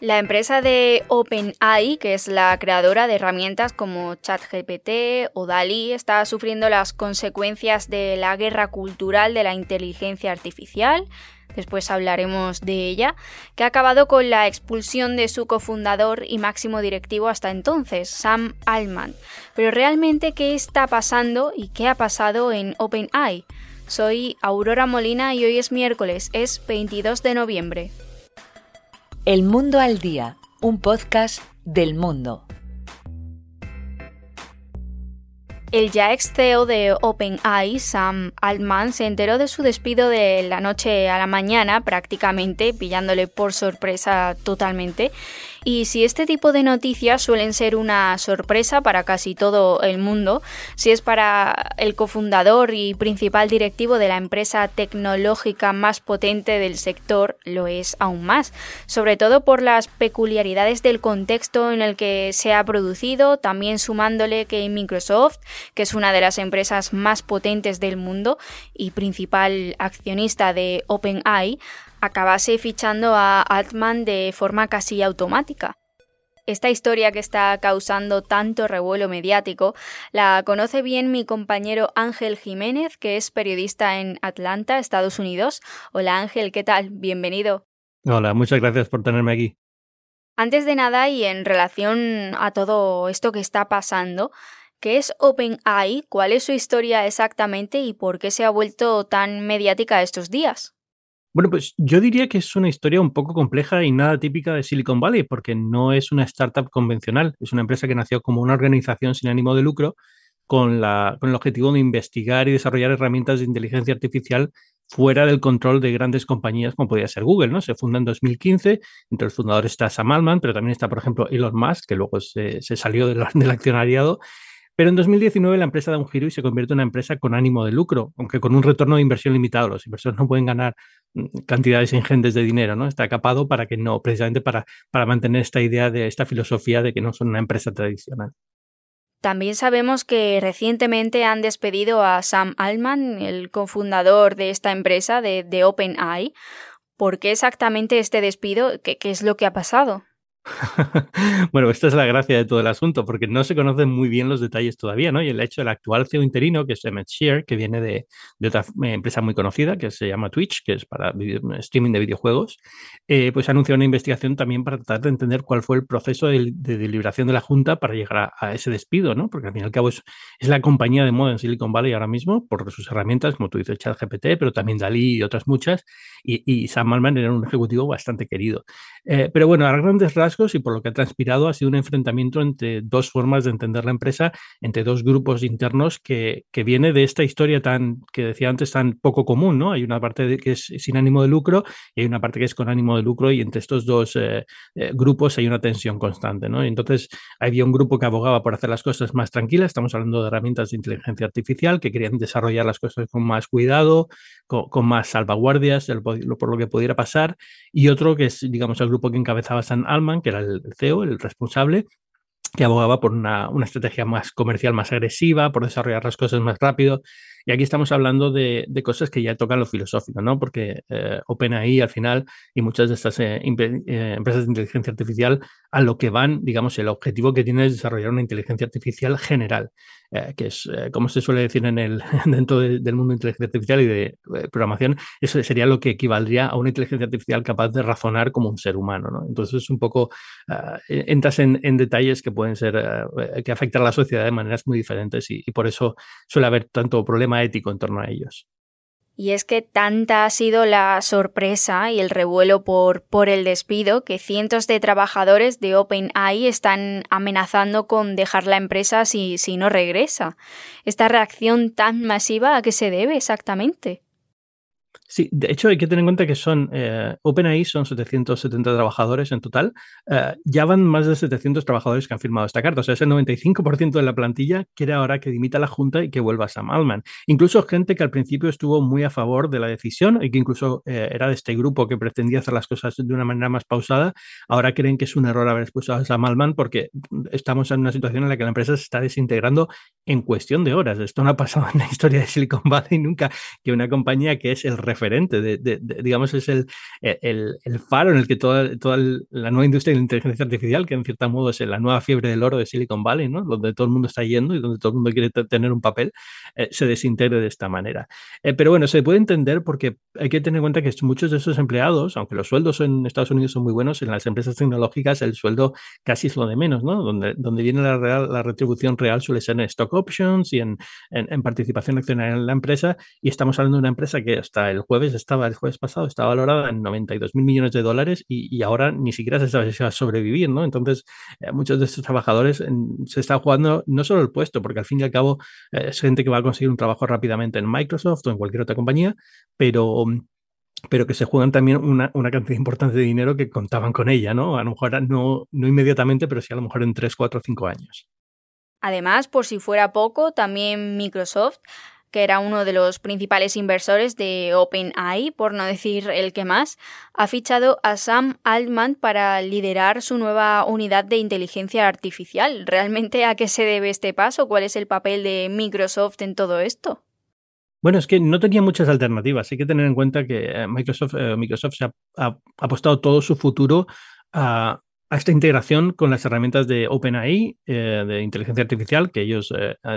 La empresa de OpenAI, que es la creadora de herramientas como ChatGPT o DALI, está sufriendo las consecuencias de la guerra cultural de la inteligencia artificial. Después hablaremos de ella, que ha acabado con la expulsión de su cofundador y máximo directivo hasta entonces, Sam Altman. Pero realmente, ¿qué está pasando y qué ha pasado en OpenAI? Soy Aurora Molina y hoy es miércoles, es 22 de noviembre. El Mundo al Día, un podcast del mundo. El ya ex CEO de OpenAI, Sam Altman, se enteró de su despido de la noche a la mañana, prácticamente, pillándole por sorpresa totalmente, y si este tipo de noticias suelen ser una sorpresa para casi todo el mundo, si es para el cofundador y principal directivo de la empresa tecnológica más potente del sector, lo es aún más, sobre todo por las peculiaridades del contexto en el que se ha producido, también sumándole que Microsoft, que es una de las empresas más potentes del mundo y principal accionista de OpenAI, acabase fichando a Altman de forma casi automática. Esta historia que está causando tanto revuelo mediático la conoce bien mi compañero Ángel Jiménez, que es periodista en Atlanta, Estados Unidos. Hola Ángel, ¿qué tal? Bienvenido. Hola, muchas gracias por tenerme aquí. Antes de nada y en relación a todo esto que está pasando, ¿qué es OpenAI? ¿Cuál es su historia exactamente y por qué se ha vuelto tan mediática estos días? Bueno, pues yo diría que es una historia un poco compleja y nada típica de Silicon Valley, porque no es una startup convencional, es una empresa que nació como una organización sin ánimo de lucro con, la, con el objetivo de investigar y desarrollar herramientas de inteligencia artificial fuera del control de grandes compañías como podría ser Google, ¿no? Se funda en 2015, entre los fundadores está Sam Altman, pero también está, por ejemplo, Elon Musk, que luego se, salió del, del accionariado, pero en 2019 la empresa da un giro y se convierte en una empresa con ánimo de lucro, aunque con un retorno de inversión limitado. Los inversores no pueden ganar mm, cantidades ingentes de dinero, ¿no? Está capado para que no, precisamente para, para mantener esta idea de esta filosofía de que no son una empresa tradicional. También sabemos que recientemente han despedido a Sam Altman, el cofundador de esta empresa, de, de OpenAI. ¿Por qué exactamente este despido? ¿Qué, ¿Qué es lo que ha pasado? bueno, esta es la gracia de todo el asunto, porque no se conocen muy bien los detalles todavía, ¿no? Y el hecho del actual CEO interino, que es Emmett Shear, que viene de, otra eh, empresa muy conocida, que se llama Twitch, que es para streaming de videojuegos, eh, pues anunció una investigación también para tratar de entender cuál fue el proceso de, deliberación de la Junta para llegar a, ese despido, ¿no? Porque al fin y al cabo es, la compañía de moda en Silicon Valley ahora mismo, por sus herramientas, como tú dices, ChatGPT, pero también Dalí y otras muchas, y, Sam Altman era un ejecutivo bastante querido. Eh, pero bueno, a grandes rasgos, y por lo que ha transpirado ha sido un enfrentamiento entre dos formas de entender la empresa, entre dos grupos internos que, que viene de esta historia tan, que decía antes, tan poco común, ¿no? Hay una parte que es sin ánimo de lucro y hay una parte que es con ánimo de lucro y entre estos dos eh, eh, grupos hay una tensión constante, ¿no? entonces había un grupo que abogaba por hacer las cosas más tranquilas, estamos hablando de herramientas de inteligencia artificial que querían desarrollar las cosas con más cuidado, con, más salvaguardias por lo que pudiera pasar, y otro que es, digamos, el grupo que encabezaba San Alman, que era el CEO, el responsable, que abogaba por una, una, estrategia más comercial, más agresiva, por desarrollar las cosas más rápido. Y aquí estamos hablando de, de cosas que ya tocan lo filosófico, ¿no? Porque eh, OpenAI al final y muchas de estas eh, eh, empresas de inteligencia artificial a lo que van, digamos, el objetivo que tienen es desarrollar una inteligencia artificial general, que es, como se suele decir en el, dentro del mundo de inteligencia artificial y de programación, eso sería lo que equivaldría a una inteligencia artificial capaz de razonar como un ser humano, ¿no? Entonces, un poco entras en, en, detalles que pueden ser, que afectan a la sociedad de maneras muy diferentes y, y por eso suele haber tanto problema ético en torno a ellos. Y es que tanta ha sido la sorpresa y el revuelo por, por el despido que cientos de trabajadores de OpenAI están amenazando con dejar la empresa si, si no regresa. ¿Esta reacción tan masiva a qué se debe exactamente? Sí, de hecho hay que tener en cuenta que son, eh, OpenAI son 770 trabajadores en total, eh, ya van más de 700 trabajadores que han firmado esta carta, o sea, es el 95% de la plantilla quiere ahora que dimita la Junta y que vuelva Sam Altman. Incluso gente que al principio estuvo muy a favor de la decisión y que incluso eh, era de este grupo que pretendía hacer las cosas de una manera más pausada, ahora creen que es un error haber expulsado a Sam Altman porque estamos en una situación en la que la empresa se está desintegrando en cuestión de horas. Esto no ha pasado en la historia de Silicon Valley nunca, que una compañía que es el referente, de, digamos, es el, el, el, faro en el que toda, la nueva industria de la inteligencia artificial, que en cierto modo es la nueva fiebre del oro de Silicon Valley, ¿no? donde todo el mundo está yendo y donde todo el mundo quiere tener un papel, eh, se desintegre de esta manera. Eh, pero bueno, se puede entender porque hay que tener en cuenta que muchos de esos empleados, aunque los sueldos en Estados Unidos son muy buenos, en las empresas tecnológicas el sueldo casi es lo de menos, ¿no? Donde, donde viene la, real, la retribución real suele ser en stock options y en, en, participación accionaria en la empresa. Y estamos hablando de una empresa que hasta el jueves estaba, el jueves pasado, estaba valorada en 92 mil millones de dólares y, ahora ni siquiera se sabe si va a sobrevivir, ¿no? Entonces, eh, muchos de estos trabajadores se están jugando no solo el puesto, porque al fin y al cabo eh, es gente que va a conseguir un trabajo rápidamente en Microsoft o en cualquier otra compañía, pero pero que se juegan también una, una, cantidad importante de dinero que contaban con ella, ¿no? A lo mejor no, no inmediatamente, pero sí a lo mejor en 3, 4, 5 años. Además, por si fuera poco, también Microsoft que era uno de los principales inversores de OpenAI, por no decir el que más, ha fichado a Sam Altman para liderar su nueva unidad de inteligencia artificial. ¿Realmente a qué se debe este paso? ¿Cuál es el papel de Microsoft en todo esto? Bueno, es que no tenía muchas alternativas. Hay que tener en cuenta que eh, Microsoft, eh, Microsoft se ha, apostado todo su futuro a, esta integración con las herramientas de OpenAI, eh, de inteligencia artificial, que ellos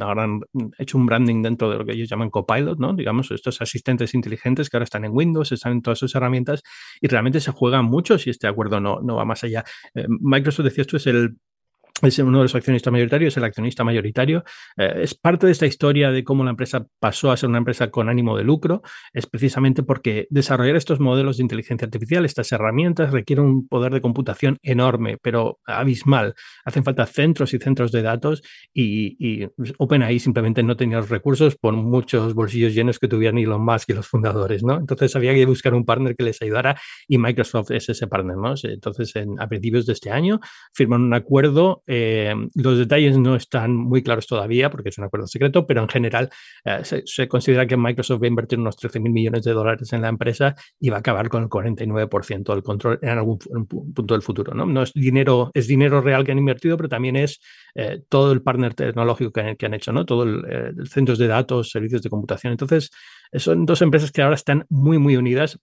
ahora han hecho un branding dentro de lo que ellos llaman Copilot, ¿no? Digamos, estos asistentes inteligentes que ahora están en Windows, están en todas sus herramientas y realmente se juegan mucho si este acuerdo no, no va más allá. Microsoft, decía esto, es el es uno de los accionistas mayoritarios, es el accionista mayoritario. Eh, es parte de esta historia de cómo la empresa pasó a ser una empresa con ánimo de lucro. Es precisamente porque desarrollar estos modelos de inteligencia artificial, estas herramientas, requiere un poder de computación enorme, pero abismal. Hacen falta centros y centros de datos y, y OpenAI simplemente no tenía los recursos por muchos bolsillos llenos que tuvieran Elon Musk y los fundadores. ¿no? Entonces había que buscar un partner que les ayudara y Microsoft es ese partner. ¿no? Entonces, en, a principios de este año firman un acuerdo eh, los detalles no están muy claros todavía porque es un acuerdo secreto, pero en general eh, se, considera que Microsoft va a invertir unos 13 mil millones de dólares en la empresa y va a acabar con el 49% del control en algún punto del futuro. ¿no? es, dinero, es dinero real que han invertido, pero también es eh, todo el partner tecnológico que que han hecho, ¿no? todo el, centros de datos, servicios de computación. Entonces, son dos empresas que ahora están muy, muy unidas.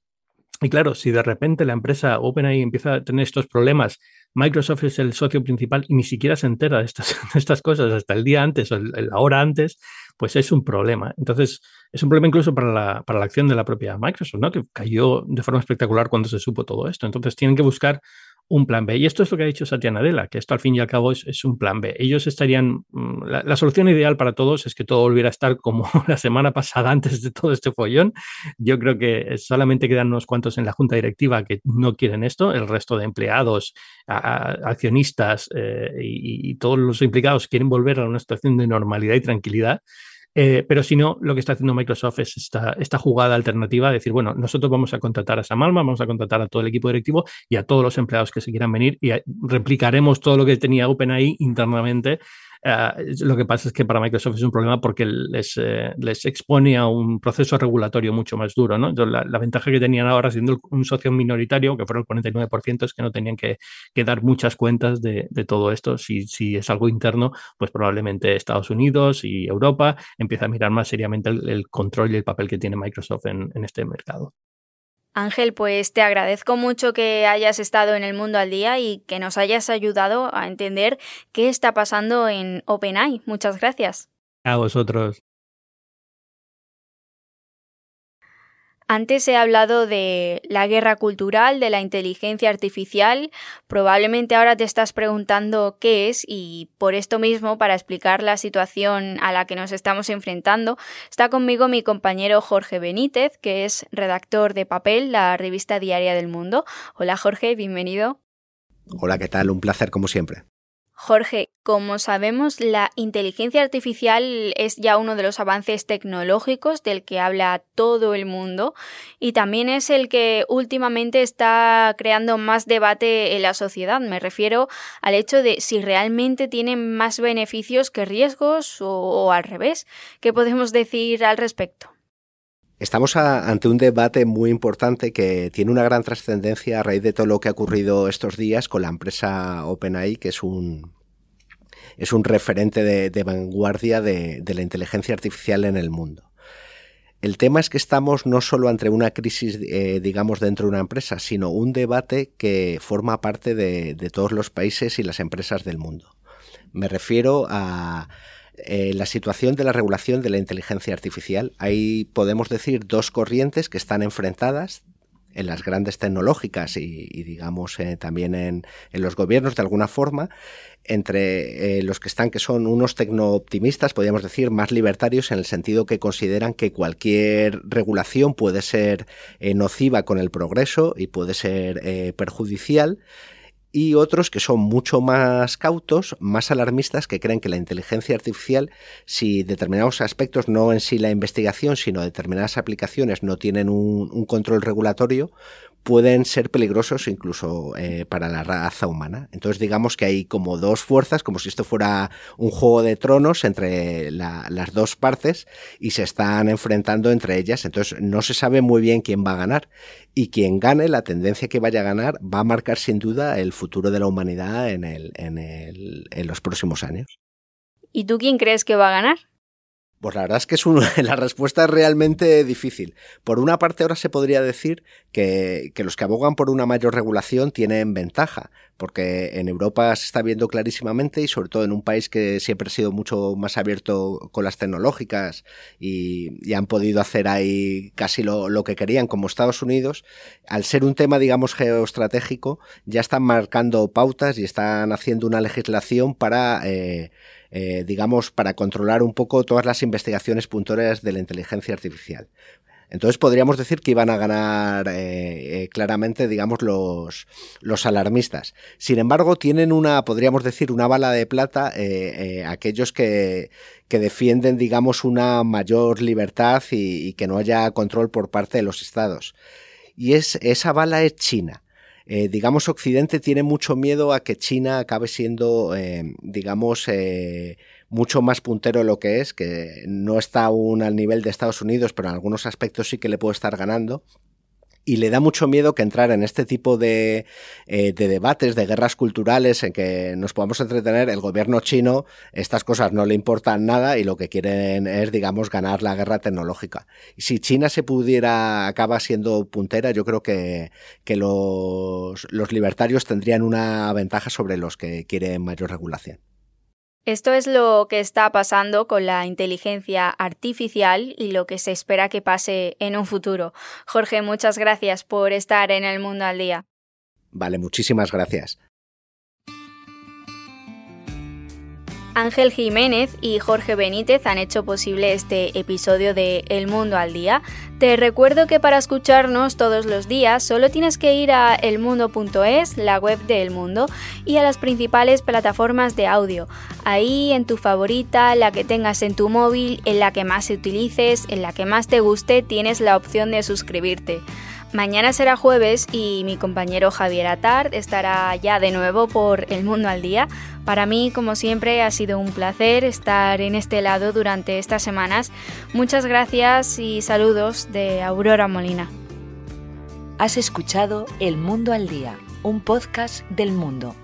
Y claro, si de repente la empresa OpenAI empieza a tener estos problemas Microsoft es el socio principal y ni siquiera se entera de estas, estas cosas hasta el día antes o la hora antes, pues es un problema. Entonces, es un problema incluso para la, para la acción de la propia Microsoft, ¿no? que cayó de forma espectacular cuando se supo todo esto. Entonces, tienen que buscar un plan B. Y esto es lo que ha dicho Satya Nadella, que esto al fin y al cabo es, un plan B. Ellos estarían, mm, la, solución ideal para todos es que todo volviera a estar como la semana pasada antes de todo este follón. Yo creo que solamente quedan unos cuantos en la junta directiva que no quieren esto, el resto de empleados, accionistas eh, y, y todos los implicados quieren volver a una situación de normalidad y tranquilidad. Eh, pero si no, lo que está haciendo Microsoft es esta, esta jugada alternativa de decir, bueno, nosotros vamos a contratar a Samalma, vamos a contratar a todo el equipo directivo y a todos los empleados que se quieran venir y replicaremos todo lo que tenía OpenAI internamente eh, lo que pasa es que para Microsoft es un problema porque les, eh, les expone a un proceso regulatorio mucho más duro. ¿no? la, ventaja que tenían ahora siendo un socio minoritario, que fueron el 49%, es que no tenían que, dar muchas cuentas de, todo esto. Si, si, es algo interno, pues probablemente Estados Unidos y Europa empieza a mirar más seriamente el, control y el papel que tiene Microsoft en este mercado. Ángel, pues te agradezco mucho que hayas estado en el mundo al día y que nos hayas ayudado a entender qué está pasando en OpenAI. Muchas gracias. A vosotros. Antes he hablado de la guerra cultural, de la inteligencia artificial. Probablemente ahora te estás preguntando qué es y por esto mismo, para explicar la situación a la que nos estamos enfrentando, está conmigo mi compañero Jorge Benítez, que es redactor de Papel, la revista diaria del mundo. Hola Jorge, bienvenido. Hola, ¿qué tal? Un placer como siempre. Jorge, como sabemos, la inteligencia artificial es ya uno de los avances tecnológicos del que habla todo el mundo y también es el que últimamente está creando más debate en la sociedad. Me refiero al hecho de si realmente tiene más beneficios que riesgos o, al revés. ¿Qué podemos decir al respecto? Estamos ante un debate muy importante que tiene una gran trascendencia a raíz de todo lo que ha ocurrido estos días con la empresa OpenAI, que es un, es un referente de, vanguardia de, la inteligencia artificial en el mundo. El tema es que estamos no solo ante una crisis, eh, digamos, dentro de una empresa, sino un debate que forma parte de, todos los países y las empresas del mundo. Me refiero a eh, la situación de la regulación de la inteligencia artificial. Ahí podemos decir dos corrientes que están enfrentadas en las grandes tecnológicas y, digamos eh, también en, los gobiernos de alguna forma, entre eh, los que están que son unos tecno-optimistas, podríamos decir, más libertarios en el sentido que consideran que cualquier regulación puede ser eh, nociva con el progreso y puede ser perjudicial y otros que son mucho más cautos, más alarmistas, que creen que la inteligencia artificial, si determinados aspectos, no en sí la investigación, sino determinadas aplicaciones no tienen un, un control regulatorio, pueden ser peligrosos incluso eh, para la raza humana. Entonces digamos que hay como dos fuerzas, como si esto fuera un juego de tronos entre las dos partes y se están enfrentando entre ellas. Entonces no se sabe muy bien quién va a ganar y quien gane, la tendencia que vaya a ganar, va a marcar sin duda el futuro de la humanidad en, el, en, los próximos años. ¿Y tú quién crees que va a ganar? Pues la verdad es que es la respuesta es realmente difícil. Por una parte, ahora se podría decir que, los que abogan por una mayor regulación tienen ventaja, porque en Europa se está viendo clarísimamente y sobre todo en un país que siempre ha sido mucho más abierto con las tecnológicas y, han podido hacer ahí casi lo, que querían como Estados Unidos, al ser un tema, digamos, geoestratégico, ya están marcando pautas y están haciendo una legislación para... Eh, eh, digamos, para controlar un poco todas las investigaciones puntuales de la inteligencia artificial. Entonces podríamos decir que iban a ganar eh, eh, claramente, digamos, los, los alarmistas. Sin embargo, tienen una, podríamos decir, una bala de plata aquellos que, que, defienden, digamos, una mayor libertad y, y, que no haya control por parte de los estados. Y es, esa bala es China. Eh, digamos, Occidente tiene mucho miedo a que China acabe siendo, eh, digamos, eh, mucho más puntero de lo que es, que no está aún al nivel de Estados Unidos, pero en algunos aspectos sí que le puede estar ganando y le da mucho miedo que entrar en este tipo de, eh, de, debates, de guerras culturales en que nos podamos entretener. El gobierno chino, estas cosas no le importan nada y lo que quieren es, digamos, ganar la guerra tecnológica. Y si China se pudiera, acaba siendo puntera, yo creo que, que los, los libertarios tendrían una ventaja sobre los que quieren mayor regulación. Esto es lo que está pasando con la inteligencia artificial y lo que se espera que pase en un futuro. Jorge, muchas gracias por estar en el mundo al día. Vale, muchísimas gracias. Ángel Jiménez y Jorge Benítez han hecho posible este episodio de El Mundo al Día. Te recuerdo que para escucharnos todos los días solo tienes que ir a elmundo.es, la web de El Mundo, y a las principales plataformas de audio. Ahí en tu favorita, la que tengas en tu móvil, en la que más utilices, en la que más te guste, tienes la opción de suscribirte. Mañana será jueves y mi compañero Javier Atard estará ya de nuevo por El Mundo al Día. Para mí, como siempre, ha sido un placer estar en este lado durante estas semanas. Muchas gracias y saludos de Aurora Molina. Has escuchado El Mundo al Día, un podcast del mundo